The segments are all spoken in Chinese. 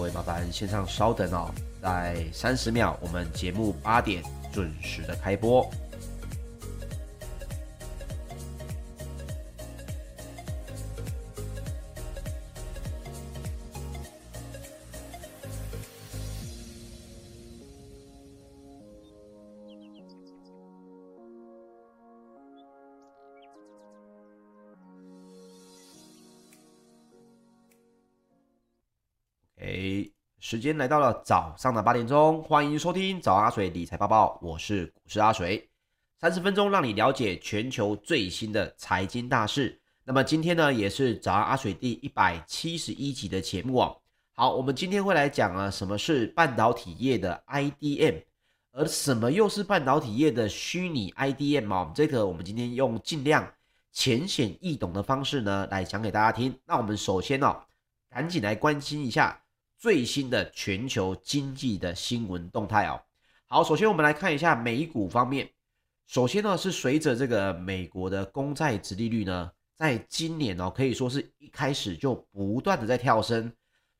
各位麻烦线上稍等哦，在三十秒，我们节目八点准时的开播。时间来到了早上的八点钟，欢迎收听早阿水理财报报，我是股市阿水，三十分钟让你了解全球最新的财经大事。那么今天呢，也是早安阿水第一百七十一集的节目哦。好，我们今天会来讲啊，什么是半导体业的 IDM，而什么又是半导体业的虚拟 IDM 哦。这个我们今天用尽量浅显易懂的方式呢，来讲给大家听。那我们首先哦，赶紧来关心一下。最新的全球经济的新闻动态哦。好，首先我们来看一下美股方面。首先呢，是随着这个美国的公债殖利率呢，在今年哦，可以说是一开始就不断的在跳升，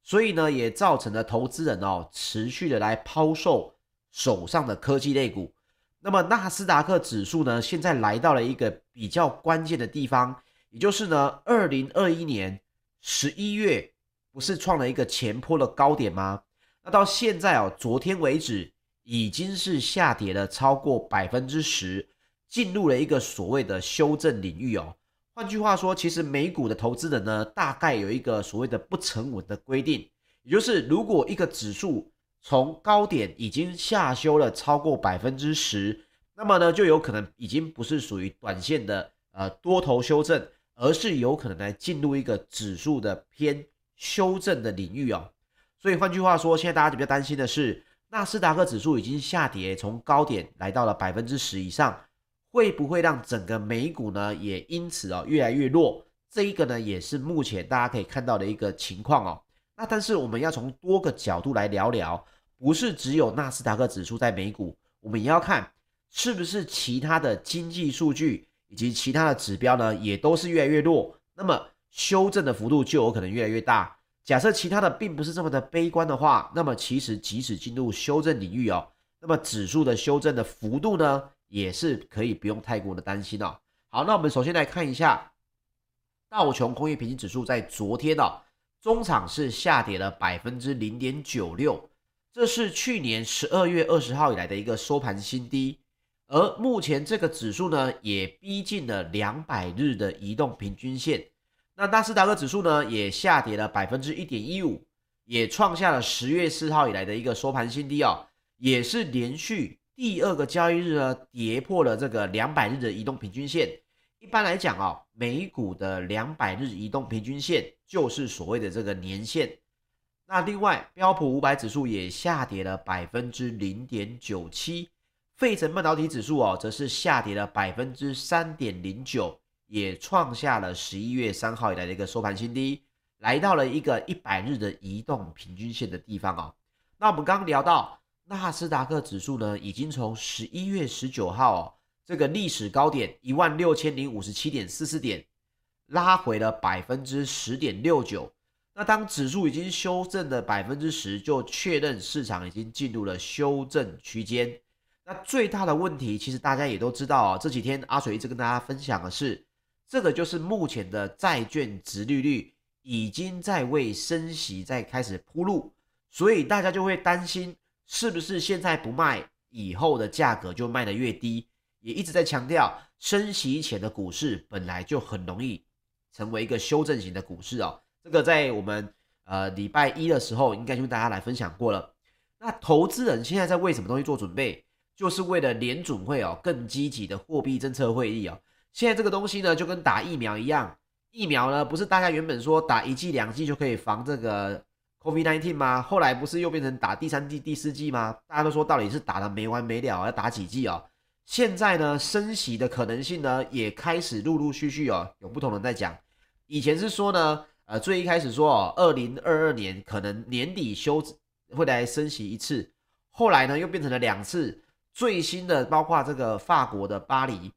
所以呢，也造成了投资人哦，持续的来抛售手上的科技类股。那么纳斯达克指数呢，现在来到了一个比较关键的地方，也就是呢，二零二一年十一月。不是创了一个前坡的高点吗？那到现在哦，昨天为止已经是下跌了超过百分之十，进入了一个所谓的修正领域哦。换句话说，其实美股的投资人呢，大概有一个所谓的不成文的规定，也就是如果一个指数从高点已经下修了超过百分之十，那么呢，就有可能已经不是属于短线的呃多头修正，而是有可能来进入一个指数的偏。修正的领域哦，所以换句话说，现在大家比较担心的是，纳斯达克指数已经下跌，从高点来到了百分之十以上，会不会让整个美股呢也因此哦越来越弱？这一个呢也是目前大家可以看到的一个情况哦。那但是我们要从多个角度来聊聊，不是只有纳斯达克指数在美股，我们也要看是不是其他的经济数据以及其他的指标呢也都是越来越弱。那么。修正的幅度就有可能越来越大。假设其他的并不是这么的悲观的话，那么其实即使进入修正领域哦，那么指数的修正的幅度呢，也是可以不用太过的担心哦。好，那我们首先来看一下道琼工业平均指数在昨天哦，中场是下跌了百分之零点九六，这是去年十二月二十号以来的一个收盘新低。而目前这个指数呢，也逼近了两百日的移动平均线。那纳斯达克指数呢，也下跌了百分之一点一五，也创下了十月四号以来的一个收盘新低哦，也是连续第二个交易日呢跌破了这个两百日的移动平均线。一般来讲哦，美股的两百日移动平均线就是所谓的这个年线。那另外，标普五百指数也下跌了百分之零点九七，费城半导体指数哦，则是下跌了百分之三点零九。也创下了十一月三号以来的一个收盘新低，来到了一个一百日的移动平均线的地方哦。那我们刚聊到纳斯达克指数呢，已经从十一月十九号哦这个历史高点一万六千零五十七点四四点，拉回了百分之十点六九。那当指数已经修正的百分之十，就确认市场已经进入了修正区间。那最大的问题，其实大家也都知道哦，这几天阿水一直跟大家分享的是。这个就是目前的债券殖利率已经在为升息在开始铺路，所以大家就会担心，是不是现在不卖，以后的价格就卖得越低？也一直在强调，升息前的股市本来就很容易成为一个修正型的股市哦。这个在我们呃礼拜一的时候，应该就跟大家来分享过了。那投资人现在在为什么东西做准备？就是为了联准会哦更积极的货币政策会议哦。现在这个东西呢，就跟打疫苗一样，疫苗呢不是大家原本说打一剂两剂就可以防这个 COVID-19 吗？后来不是又变成打第三剂、第四剂吗？大家都说到底是打得没完没了，要打几剂哦？现在呢，升息的可能性呢也开始陆陆续续哦，有不同人在讲。以前是说呢，呃，最一开始说哦，二零二二年可能年底休会来升息一次，后来呢又变成了两次。最新的包括这个法国的巴黎。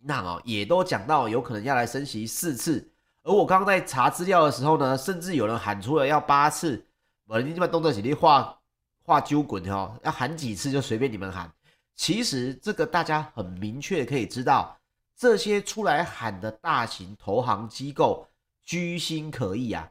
那哦，也都讲到有可能要来升息四次，而我刚刚在查资料的时候呢，甚至有人喊出了要八次。我你这边动作起立画画揪滚哦，要喊几次就随便你们喊。其实这个大家很明确可以知道，这些出来喊的大型投行机构居心可疑啊，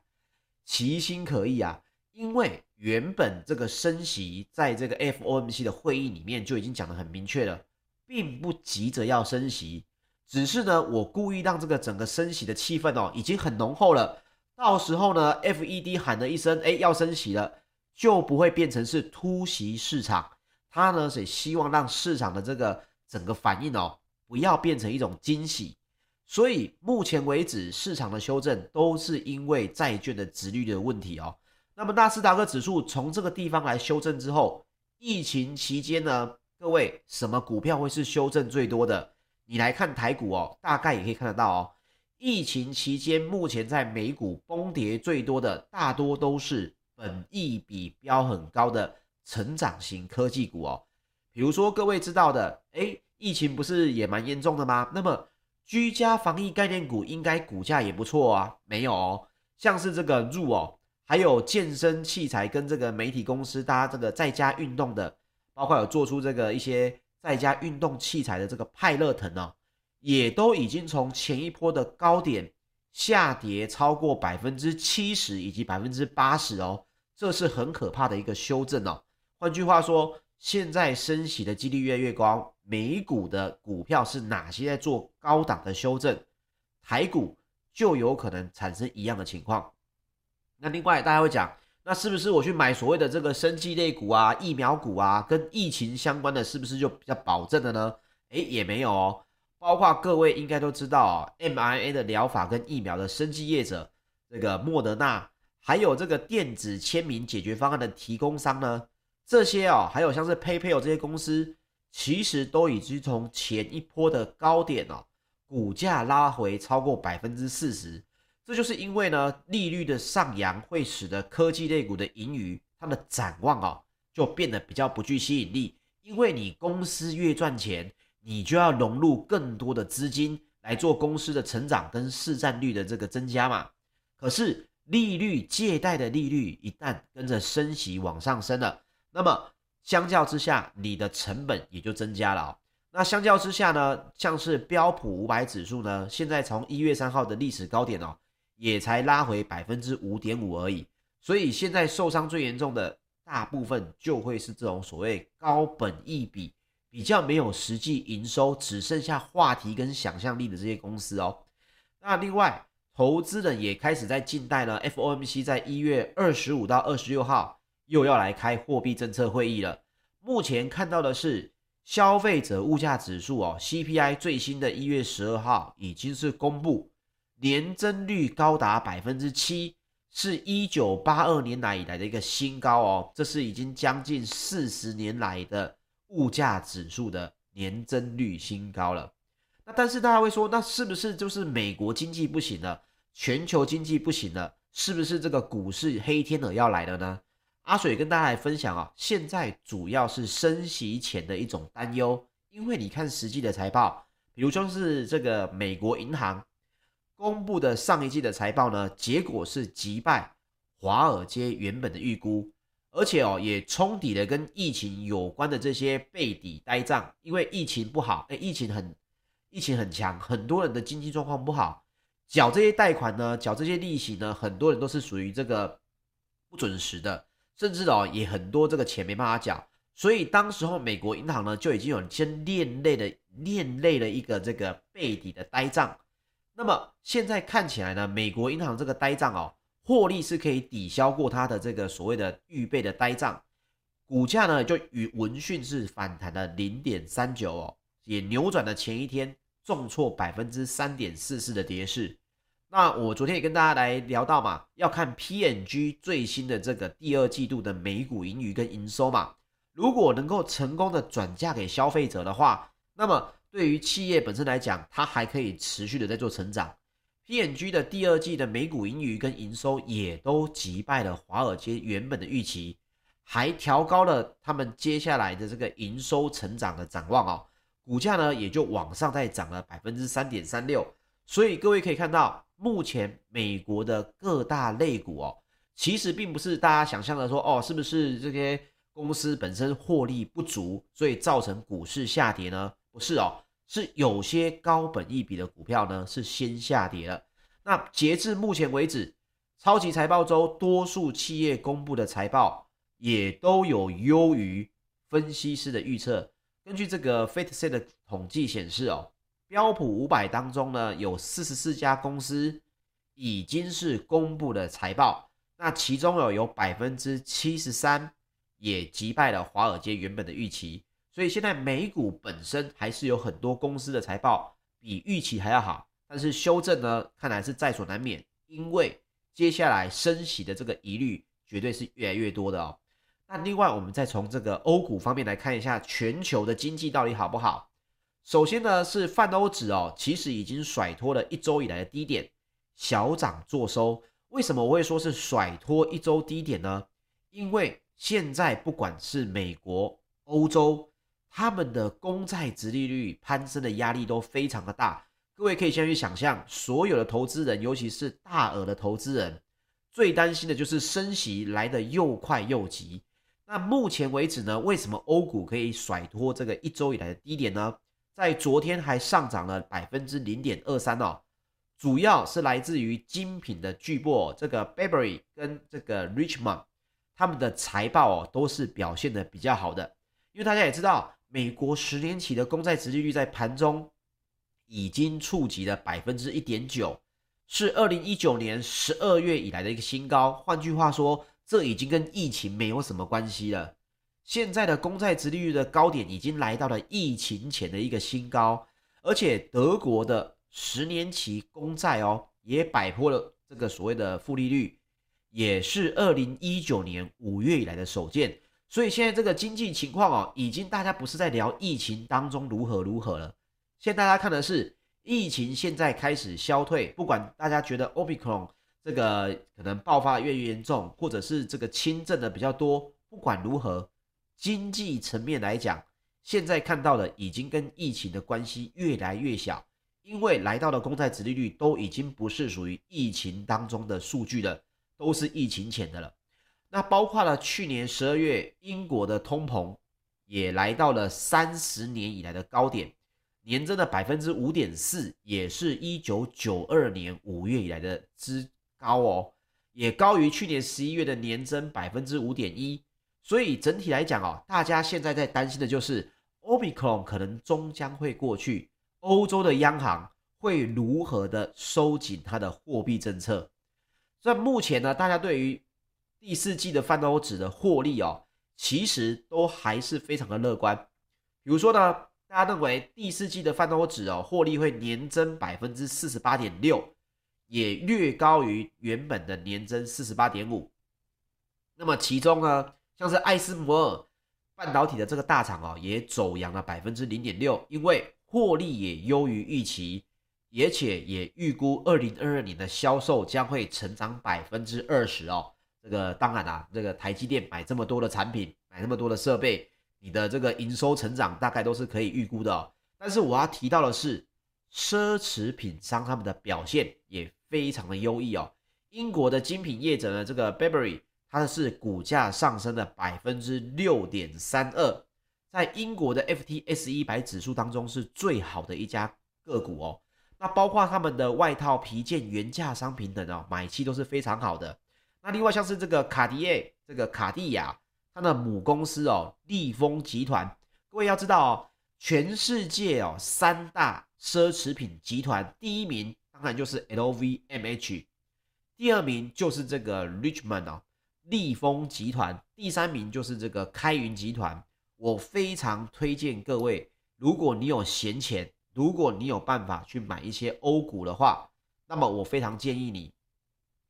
其心可疑啊，因为原本这个升息在这个 FOMC 的会议里面就已经讲得很明确了，并不急着要升息，只是呢，我故意让这个整个升息的气氛哦已经很浓厚了。到时候呢，FED 喊了一声，哎，要升息了，就不会变成是突袭市场。他呢，是希望让市场的这个整个反应哦，不要变成一种惊喜。所以目前为止，市场的修正都是因为债券的殖利率的问题哦。那么纳斯达克指数从这个地方来修正之后，疫情期间呢，各位什么股票会是修正最多的？你来看台股哦，大概也可以看得到哦。疫情期间，目前在美股崩跌最多的，大多都是本益比标很高的成长型科技股哦。比如说各位知道的，诶，疫情不是也蛮严重的吗？那么居家防疫概念股应该股价也不错啊。没有哦，像是这个入哦，还有健身器材跟这个媒体公司，大家这个在家运动的，包括有做出这个一些在家运动器材的这个派乐腾哦。也都已经从前一波的高点下跌超过百分之七十以及百分之八十哦，这是很可怕的一个修正哦。换句话说，现在升息的几率越来越高，美股的股票是哪些在做高档的修正，台股就有可能产生一样的情况。那另外大家会讲，那是不是我去买所谓的这个生技类股啊、疫苗股啊，跟疫情相关的，是不是就比较保证的呢？诶，也没有哦。包括各位应该都知道啊，mRNA 的疗法跟疫苗的生技业者，这个莫德纳，还有这个电子签名解决方案的提供商呢，这些哦，还有像是 PayPal 这些公司，其实都已经从前一波的高点哦，股价拉回超过百分之四十，这就是因为呢，利率的上扬会使得科技类股的盈余，它的展望哦，就变得比较不具吸引力，因为你公司越赚钱。你就要融入更多的资金来做公司的成长跟市占率的这个增加嘛。可是利率借贷的利率一旦跟着升息往上升了，那么相较之下，你的成本也就增加了哦。那相较之下呢，像是标普五百指数呢，现在从一月三号的历史高点哦，也才拉回百分之五点五而已。所以现在受伤最严重的大部分就会是这种所谓高本益比。比较没有实际营收，只剩下话题跟想象力的这些公司哦。那另外，投资人也开始在静待呢。FOMC 在一月二十五到二十六号又要来开货币政策会议了。目前看到的是消费者物价指数哦，CPI 最新的一月十二号已经是公布，年增率高达百分之七，是一九八二年来以来的一个新高哦。这是已经将近四十年来的。物价指数的年增率新高了，那但是大家会说，那是不是就是美国经济不行了，全球经济不行了，是不是这个股市黑天鹅要来了呢？阿水跟大家来分享啊，现在主要是升息前的一种担忧，因为你看实际的财报，比如说是这个美国银行公布的上一季的财报呢，结果是击败华尔街原本的预估。而且哦，也冲抵了跟疫情有关的这些背抵呆账，因为疫情不好，哎，疫情很，疫情很强，很多人的经济状况不好，缴这些贷款呢，缴这些利息呢，很多人都是属于这个不准时的，甚至哦，也很多这个钱没办法缴，所以当时候美国银行呢就已经有先连累的连累了一个这个背抵的呆账，那么现在看起来呢，美国银行这个呆账哦。获利是可以抵消过它的这个所谓的预备的呆账，股价呢就与闻讯是反弹了零点三九哦，也扭转了前一天重挫百分之三点四四的跌势。那我昨天也跟大家来聊到嘛，要看 PNG 最新的这个第二季度的每股盈余跟营收嘛，如果能够成功的转嫁给消费者的话，那么对于企业本身来讲，它还可以持续的在做成长。PNG 的第二季的每股盈余跟营收也都击败了华尔街原本的预期，还调高了他们接下来的这个营收成长的展望哦，股价呢也就往上再涨了百分之三点三六。所以各位可以看到，目前美国的各大类股哦，其实并不是大家想象的说，哦，是不是这些公司本身获利不足，所以造成股市下跌呢？不是哦，是有些高本益比的股票呢是先下跌了。那截至目前为止，超级财报周多数企业公布的财报也都有优于分析师的预测。根据这个 FactSet 的统计显示哦，标普五百当中呢有四十四家公司已经是公布了财报，那其中有有百分之七十三也击败了华尔街原本的预期。所以现在美股本身还是有很多公司的财报比预期还要好。但是修正呢，看来是在所难免，因为接下来升息的这个疑虑绝对是越来越多的哦。那另外，我们再从这个欧股方面来看一下全球的经济到底好不好？首先呢，是泛欧指哦，其实已经甩脱了一周以来的低点，小涨作收。为什么我会说是甩脱一周低点呢？因为现在不管是美国、欧洲，他们的公债殖利率攀升的压力都非常的大。各位可以先去想象，所有的投资人，尤其是大额的投资人，最担心的就是升息来得又快又急。那目前为止呢，为什么欧股可以甩脱这个一周以来的低点呢？在昨天还上涨了百分之零点二三哦，主要是来自于精品的巨擘这个 Burberry 跟这个 Richmond，他们的财报哦都是表现的比较好的。因为大家也知道，美国十年期的公债殖利率在盘中。已经触及了百分之一点九，是二零一九年十二月以来的一个新高。换句话说，这已经跟疫情没有什么关系了。现在的公债殖利率的高点已经来到了疫情前的一个新高，而且德国的十年期公债哦，也摆脱了这个所谓的负利率，也是二零一九年五月以来的首见。所以现在这个经济情况哦，已经大家不是在聊疫情当中如何如何了。现在大家看的是疫情现在开始消退，不管大家觉得 Omicron 这个可能爆发越严重，或者是这个轻症的比较多，不管如何，经济层面来讲，现在看到的已经跟疫情的关系越来越小，因为来到的公债殖利率都已经不是属于疫情当中的数据了，都是疫情前的了。那包括了去年十二月英国的通膨也来到了三十年以来的高点。年增的百分之五点四，也是一九九二年五月以来的之高哦，也高于去年十一月的年增百分之五点一。所以整体来讲哦，大家现在在担心的就是 Omicron 可能终将会过去，欧洲的央行会如何的收紧它的货币政策。在目前呢，大家对于第四季的泛欧指的获利哦，其实都还是非常的乐观。比如说呢。大家认为第四季的泛欧指哦，获利会年增百分之四十八点六，也略高于原本的年增四十八点五。那么其中呢，像是艾斯摩尔半导体的这个大厂哦，也走扬了百分之零点六，因为获利也优于预期，而且也预估二零二二年的销售将会成长百分之二十哦。这个当然啦，这个台积电买这么多的产品，买那么多的设备。你的这个营收成长大概都是可以预估的哦，但是我要提到的是，奢侈品商他们的表现也非常的优异哦。英国的精品业者呢，这个 Burberry，它是股价上升了百分之六点三二，在英国的 FTSE 一百指数当中是最好的一家个股哦。那包括他们的外套、皮件、原价商品等哦，买气都是非常好的。那另外像是这个卡地亚，这个卡地亚。它的母公司哦，利丰集团，各位要知道哦，全世界哦三大奢侈品集团，第一名当然就是 LVMH，第二名就是这个 Richmond 哦，利丰集团，第三名就是这个开云集团。我非常推荐各位，如果你有闲钱，如果你有办法去买一些欧股的话，那么我非常建议你，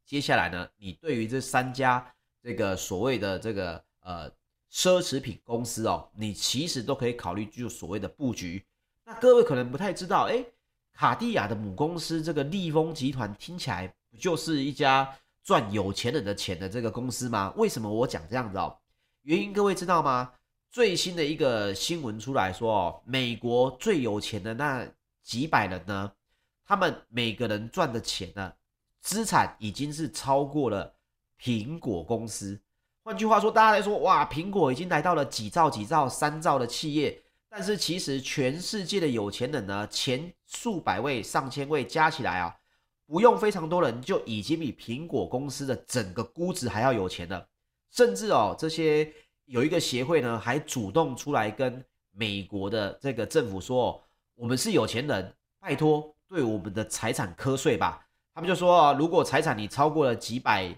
接下来呢，你对于这三家这个所谓的这个。呃，奢侈品公司哦，你其实都可以考虑就所谓的布局。那各位可能不太知道，诶，卡地亚的母公司这个利丰集团听起来不就是一家赚有钱人的钱的这个公司吗？为什么我讲这样子哦？原因各位知道吗？最新的一个新闻出来说哦，美国最有钱的那几百人呢，他们每个人赚的钱呢，资产已经是超过了苹果公司。换句话说，大家来说，哇，苹果已经来到了几兆、几兆、三兆的企业。但是其实全世界的有钱人呢，前数百位、上千位加起来啊，不用非常多人就已经比苹果公司的整个估值还要有钱了。甚至哦，这些有一个协会呢，还主动出来跟美国的这个政府说：“我们是有钱人，拜托对我们的财产课税吧。”他们就说：“如果财产你超过了几百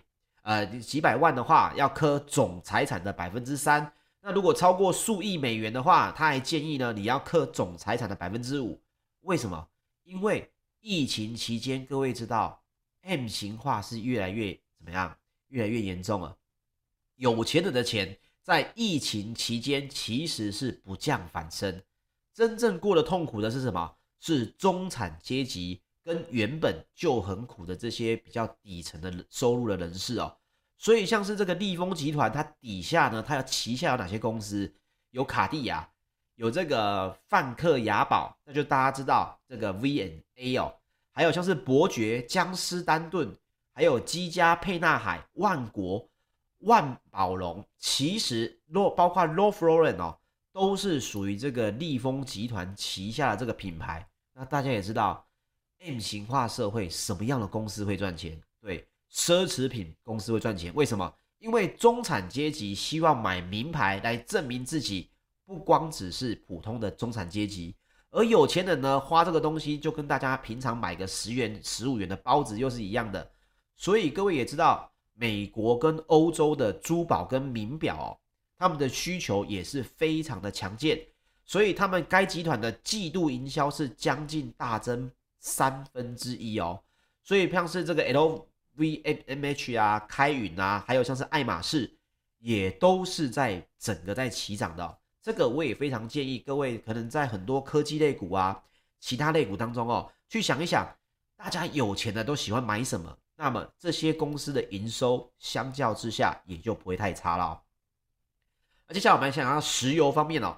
呃几百万的话，要课总财产的百分之三。”那如果超过数亿美元的话，他还建议呢，你要课总财产的百分之五。为什么？因为疫情期间，各位知道 M 型化是越来越怎么样？越来越严重了。有钱人的钱在疫情期间其实是不降反升，真正过得痛苦的是什么？是中产阶级跟原本就很苦的这些比较底层的收入的人士哦。所以像是这个利丰集团，它底下呢，它有旗下有哪些公司？有卡地亚，有这个梵克雅宝，那就大家知道这个 VNA 哦，还有像是伯爵、江诗丹顿，还有积家、沛纳海、万国、万宝龙，其实洛包括 Ralph Lauren 哦，都是属于这个利丰集团旗下的这个品牌。那大家也知道，M 型化社会什么样的公司会赚钱？对。奢侈品公司会赚钱，为什么？因为中产阶级希望买名牌来证明自己，不光只是普通的中产阶级，而有钱人呢，花这个东西就跟大家平常买个十元、十五元的包子又是一样的。所以各位也知道，美国跟欧洲的珠宝跟名表，他们的需求也是非常的强健，所以他们该集团的季度营销是将近大增三分之一哦。所以像是这个 L。VMH 啊，开云啊，还有像是爱马仕，也都是在整个在起涨的哦。这个我也非常建议各位，可能在很多科技类股啊、其他类股当中哦，去想一想，大家有钱的都喜欢买什么，那么这些公司的营收相较之下也就不会太差了哦。接下来我们想想石油方面哦，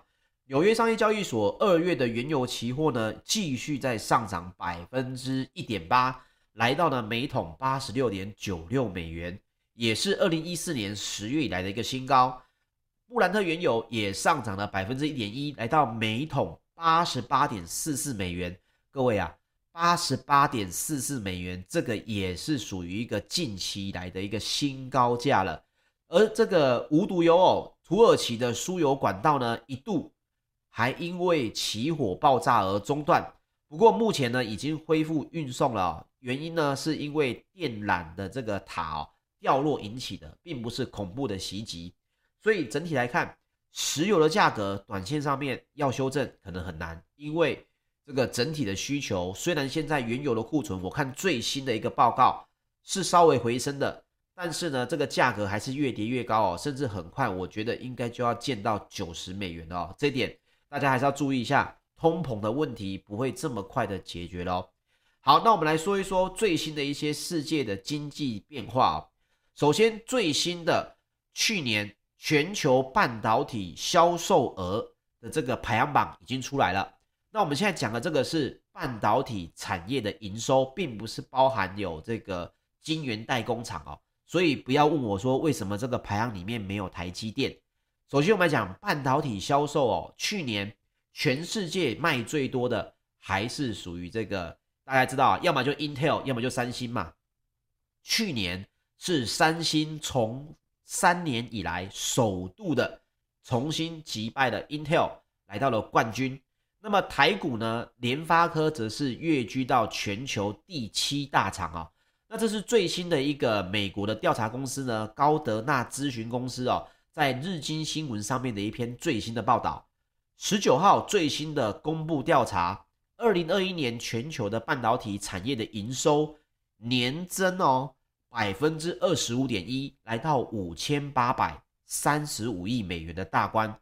纽约商业交易所二月的原油期货呢，继续在上涨百分之一点八。来到了每桶八十六点九六美元，也是二零一四年十月以来的一个新高。布兰特原油也上涨了百分之一点一，来到每桶八十八点四四美元。各位啊，八十八点四四美元，这个也是属于一个近期以来的一个新高价了。而这个无独有偶，土耳其的输油管道呢，一度还因为起火爆炸而中断，不过目前呢，已经恢复运送了。原因呢，是因为电缆的这个塔哦掉落引起的，并不是恐怖的袭击。所以整体来看，石油的价格短线上面要修正可能很难，因为这个整体的需求虽然现在原油的库存，我看最新的一个报告是稍微回升的，但是呢，这个价格还是越跌越高哦，甚至很快我觉得应该就要见到九十美元哦。这点大家还是要注意一下，通膨的问题不会这么快的解决喽。好，那我们来说一说最新的一些世界的经济变化哦。首先，最新的去年全球半导体销售额的这个排行榜已经出来了。那我们现在讲的这个是半导体产业的营收，并不是包含有这个晶圆代工厂哦。所以不要问我说为什么这个排行里面没有台积电。首先，我们来讲半导体销售哦，去年全世界卖最多的还是属于这个。大家知道啊，要么就 Intel，要么就三星嘛。去年是三星从三年以来首度的重新击败了 Intel，来到了冠军。那么台股呢，联发科则是跃居到全球第七大厂啊。那这是最新的一个美国的调查公司呢，高德纳咨询公司哦，在日经新闻上面的一篇最新的报道，十九号最新的公布调查。二零二一年全球的半导体产业的营收年增哦百分之二十五点一，来到五千八百三十五亿美元的大关，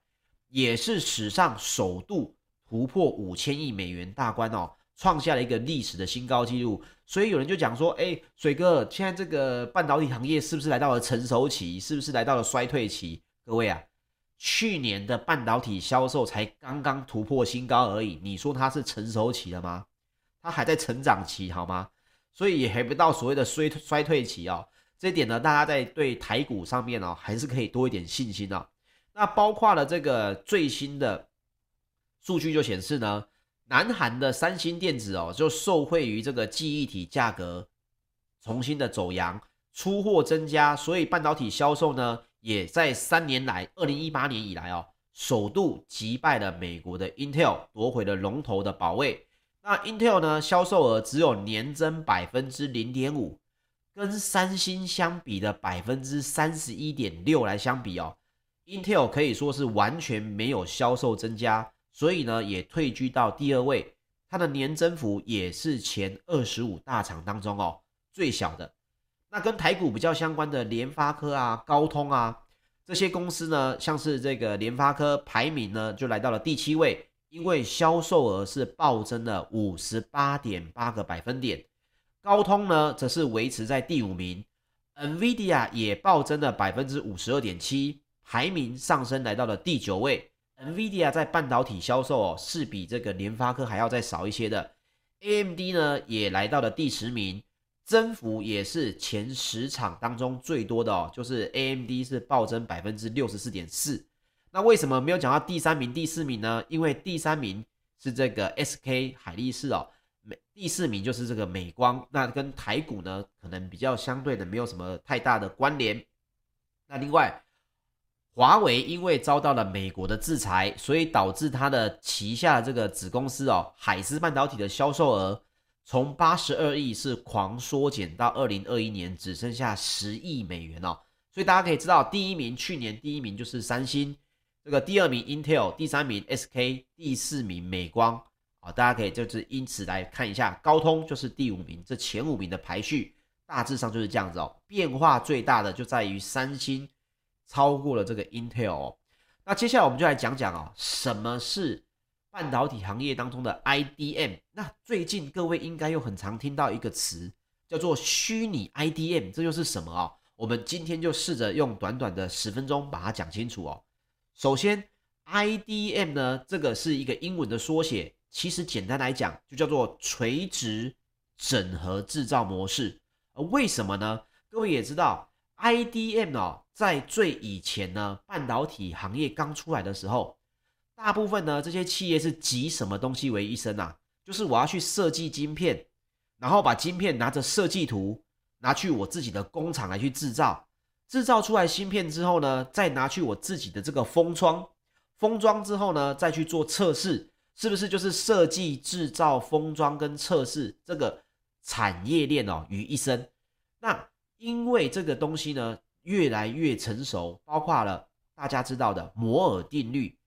也是史上首度突破五千亿美元大关哦，创下了一个历史的新高纪录。所以有人就讲说，哎，水哥，现在这个半导体行业是不是来到了成熟期？是不是来到了衰退期？各位啊。去年的半导体销售才刚刚突破新高而已，你说它是成熟期了吗？它还在成长期，好吗？所以也还不到所谓的衰衰退期哦。这一点呢，大家在对台股上面哦，还是可以多一点信心哦。那包括了这个最新的数据就显示呢，南韩的三星电子哦，就受惠于这个记忆体价格重新的走扬，出货增加，所以半导体销售呢，也在三年来，二零一八年以来哦，首度击败了美国的 Intel，夺回了龙头的宝位。那 Intel 呢，销售额只有年增百分之零点五。跟三星相比的百分之三十一点六来相比哦，Intel 可以说是完全没有销售增加，所以呢也退居到第二位，它的年增幅也是前二十五大厂当中哦最小的。那跟台股比较相关的联发科啊、高通啊这些公司呢，像是这个联发科排名呢就来到了第七位，因为销售额是暴增了五十八点八个百分点。高通呢，则是维持在第五名，NVIDIA 也暴增了百分之五十二点七，排名上升来到了第九位。NVIDIA 在半导体销售哦，是比这个联发科还要再少一些的。AMD 呢，也来到了第十名，增幅也是前十场当中最多的哦，就是 AMD 是暴增百分之六十四点四。那为什么没有讲到第三名、第四名呢？因为第三名是这个 SK 海力士哦。美第四名就是这个美光，那跟台股呢，可能比较相对的没有什么太大的关联。那另外，华为因为遭到了美国的制裁，所以导致它的旗下这个子公司哦，海思半导体的销售额从八十二亿是狂缩减到二零二一年只剩下十亿美元哦。所以大家可以知道，第一名去年第一名就是三星，这个第二名 Intel，第三名 SK，第四名美光。好，大家可以就是因此来看一下，高通就是第五名，这前五名的排序大致上就是这样子哦。变化最大的就在于三星超过了这个 Intel 哦。那接下来我们就来讲讲哦，什么是半导体行业当中的 IDM？那最近各位应该又很常听到一个词叫做虚拟 IDM，这又是什么哦？我们今天就试着用短短的十分钟把它讲清楚哦。首先，IDM 呢，这个是一个英文的缩写。其实简单来讲，就叫做垂直整合制造模式。而为什么呢？各位也知道，IDM 哦，在最以前呢，半导体行业刚出来的时候，大部分呢这些企业是集什么东西为一身啊？就是我要去设计晶片，然后把晶片拿着设计图拿去我自己的工厂来去制造，制造出来芯片之后呢，再拿去我自己的这个封装，封装之后呢，再去做测试。是不是就是设计、制造、封装跟测试这个产业链哦于一身？那因为这个东西呢越来越成熟，包括了大家知道的摩尔定律，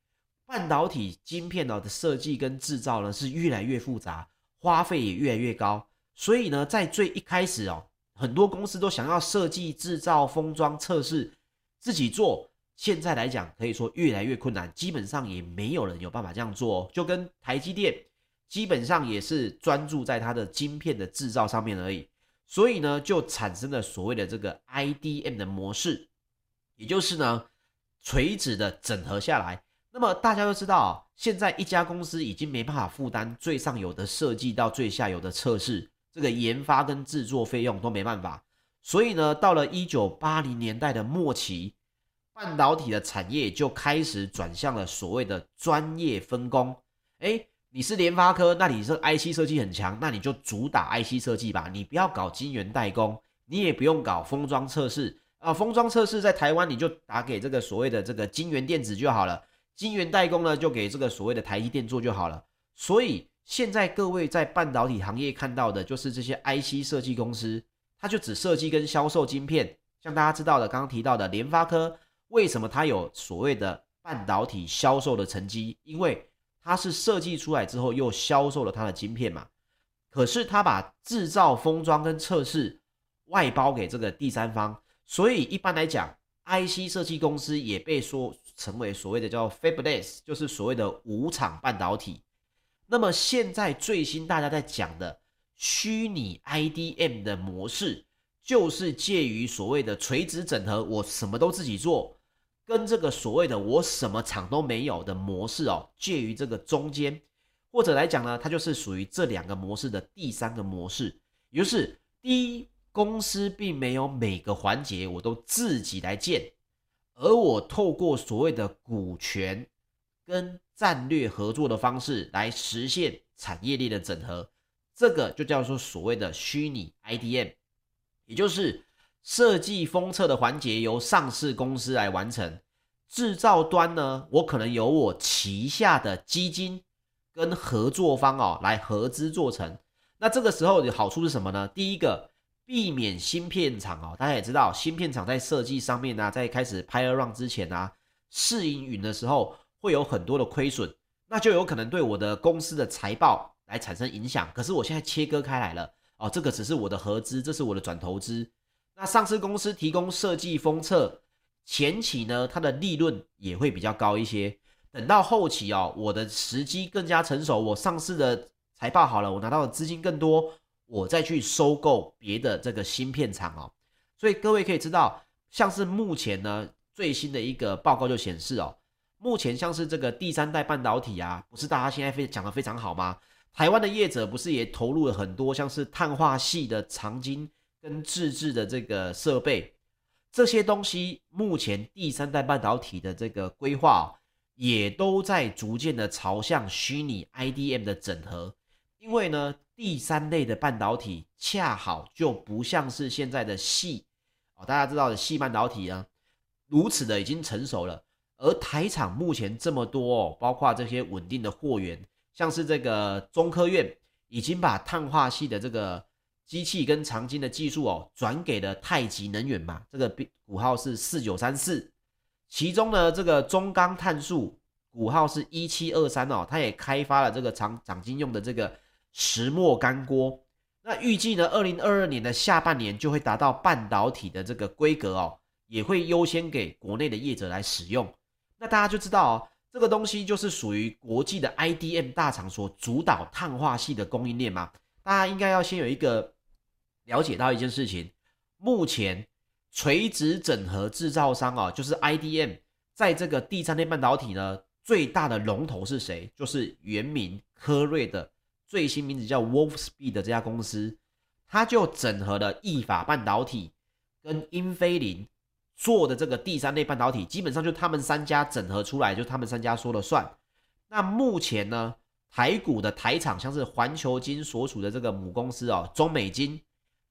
半导体晶片的设计跟制造呢是越来越复杂，花费也越来越高。所以呢，在最一开始哦，很多公司都想要设计、制造、封装、测试自己做。现在来讲，可以说越来越困难，基本上也没有人有办法这样做哦。就跟台积电，基本上也是专注在它的晶片的制造上面而已。所以呢，就产生了所谓的这个 IDM 的模式，也就是呢，垂直的整合下来。那么大家都知道，现在一家公司已经没办法负担最上游的设计到最下游的测试，这个研发跟制作费用都没办法。所以呢，到了一九八零年代的末期。半导体的产业就开始转向了所谓的专业分工。诶，你是联发科，那你是 IC 设计很强，那你就主打 IC 设计吧，你不要搞晶圆代工，你也不用搞封装测试啊。封装测试在台湾你就打给这个所谓的这个晶圆电子就好了，晶圆代工呢就给这个所谓的台积电做就好了。所以现在各位在半导体行业看到的就是这些 IC 设计公司，它就只设计跟销售晶片，像大家知道的刚刚提到的联发科。为什么它有所谓的半导体销售的成绩？因为它是设计出来之后又销售了它的晶片嘛。可是它把制造、封装跟测试外包给这个第三方，所以一般来讲，IC 设计公司也被说成为所谓的叫 Fabless，就是所谓的无厂半导体。那么现在最新大家在讲的虚拟 IDM 的模式，就是介于所谓的垂直整合，我什么都自己做。跟这个所谓的我什么厂都没有的模式哦，介于这个中间，或者来讲呢，它就是属于这两个模式的第三个模式，也就是第一公司并没有每个环节我都自己来建，而我透过所谓的股权跟战略合作的方式来实现产业链的整合，这个就叫做所谓的虚拟 IDM，也就是设计封测的环节由上市公司来完成，制造端呢，我可能由我旗下的基金跟合作方哦来合资做成。那这个时候的好处是什么呢？第一个，避免芯片厂哦，大家也知道，芯片厂在设计上面呢、啊，在开始 pilot run 之前啊，试营运的时候会有很多的亏损，那就有可能对我的公司的财报来产生影响。可是我现在切割开来了哦，这个只是我的合资，这是我的转投资。那上市公司提供设计封测前期呢，它的利润也会比较高一些。等到后期哦，我的时机更加成熟，我上市的。财报好了，我拿到的资金更多，我再去收购别的这个芯片厂哦。所以各位可以知道，像是目前呢最新的一个报告就显示哦，目前像是这个第三代半导体啊，不是大家现在非讲的非常好吗？台湾的业者不是也投入了很多像是碳化矽的长晶跟自制的这个设备，这些东西目前第三代半导体的这个规划哦，也都在逐渐的朝向虚拟 IDM 的整合。因为呢，第三类的半导体恰好就不像是现在的矽哦，大家知道的矽半导体呢，如此的已经成熟了。而台厂目前这么多哦，包括这些稳定的货源，像是这个中科院已经把碳化矽的这个机器跟长晶的技术哦，转给了太极能源嘛，这个股号是四九三四。其中呢，这个中钢碳素股号是一七二三哦，它也开发了这个长长晶用的这个。石墨干锅，那预计呢，二零二二年的下半年就会达到半导体的这个规格哦，也会优先给国内的业者来使用。那大家就知道哦，这个东西就是属于国际的 IDM 大厂所主导碳化系的供应链嘛。大家应该要先有一个了解到一件事情，目前垂直整合制造商啊，就是 IDM，在这个第三类半导体呢，最大的龙头是谁？就是原名科瑞的。最新名字叫 Wolfspeed 的这家公司，它就整合了意法半导体跟英飞凌做的这个第三类半导体，基本上就他们三家整合出来，就他们三家说了算。那目前呢，台股的台厂像是环球金所属的这个母公司哦，中美金，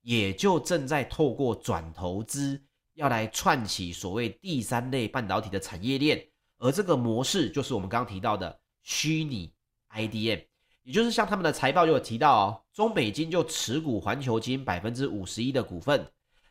也就正在透过转投资，要来串起所谓第三类半导体的产业链，而这个模式就是我们刚刚提到的虚拟 IDM。也就是像他们的财报就有提到哦，中美金就持股环球金百分之五十一的股份，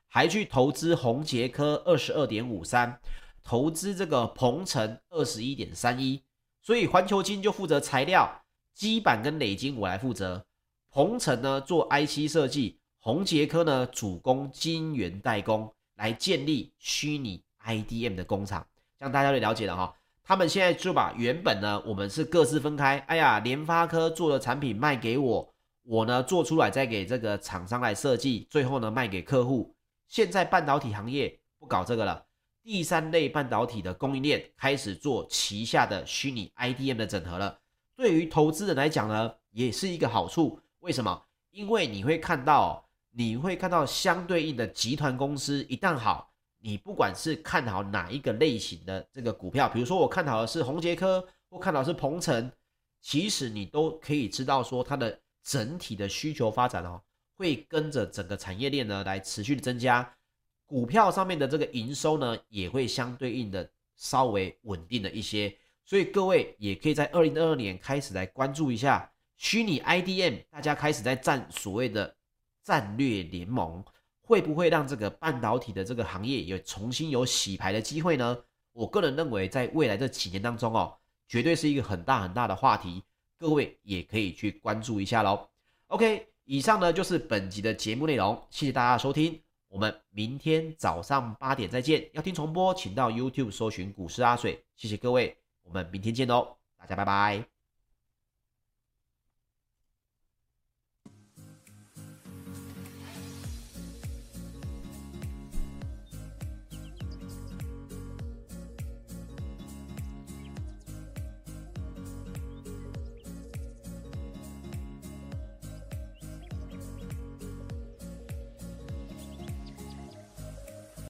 还去投资宏捷科二十二点五三，投资这个鹏程二十一点三一，所以环球金就负责材料、基板跟磊晶，我来负责。鹏程呢做 IC 设计，宏捷科呢主攻晶圆代工，来建立虚拟 IDM 的工厂，这样大家就了解了哈。他们现在就把原本呢，我们是各自分开。哎呀，联发科做的产品卖给我，我呢做出来再给这个厂商来设计，最后呢卖给客户。现在半导体行业不搞这个了，第三类半导体的供应链开始做旗下的虚拟 IDM 的整合了。对于投资人来讲呢，也是一个好处。为什么？因为你会看到，你会看到相对应的集团公司一旦好。你不管是看好哪一个类型的这个股票，比如说我看好的是宏捷科，或看好是鹏程，其实你都可以知道说它的整体的需求发展哦，会跟着整个产业链呢来持续的增加，股票上面的这个营收呢也会相对应的稍微稳定了一些，所以各位也可以在二零二二年开始来关注一下虚拟 IDM，大家开始在占所谓的战略联盟。会不会让这个半导体的这个行业有重新有洗牌的机会呢？我个人认为，在未来这几年当中哦，绝对是一个很大很大的话题，各位也可以去关注一下喽。OK，以上呢就是本集的节目内容，谢谢大家收听，我们明天早上八点再见。要听重播，请到 YouTube 搜寻股市阿水。谢谢各位，我们明天见喽，大家拜拜。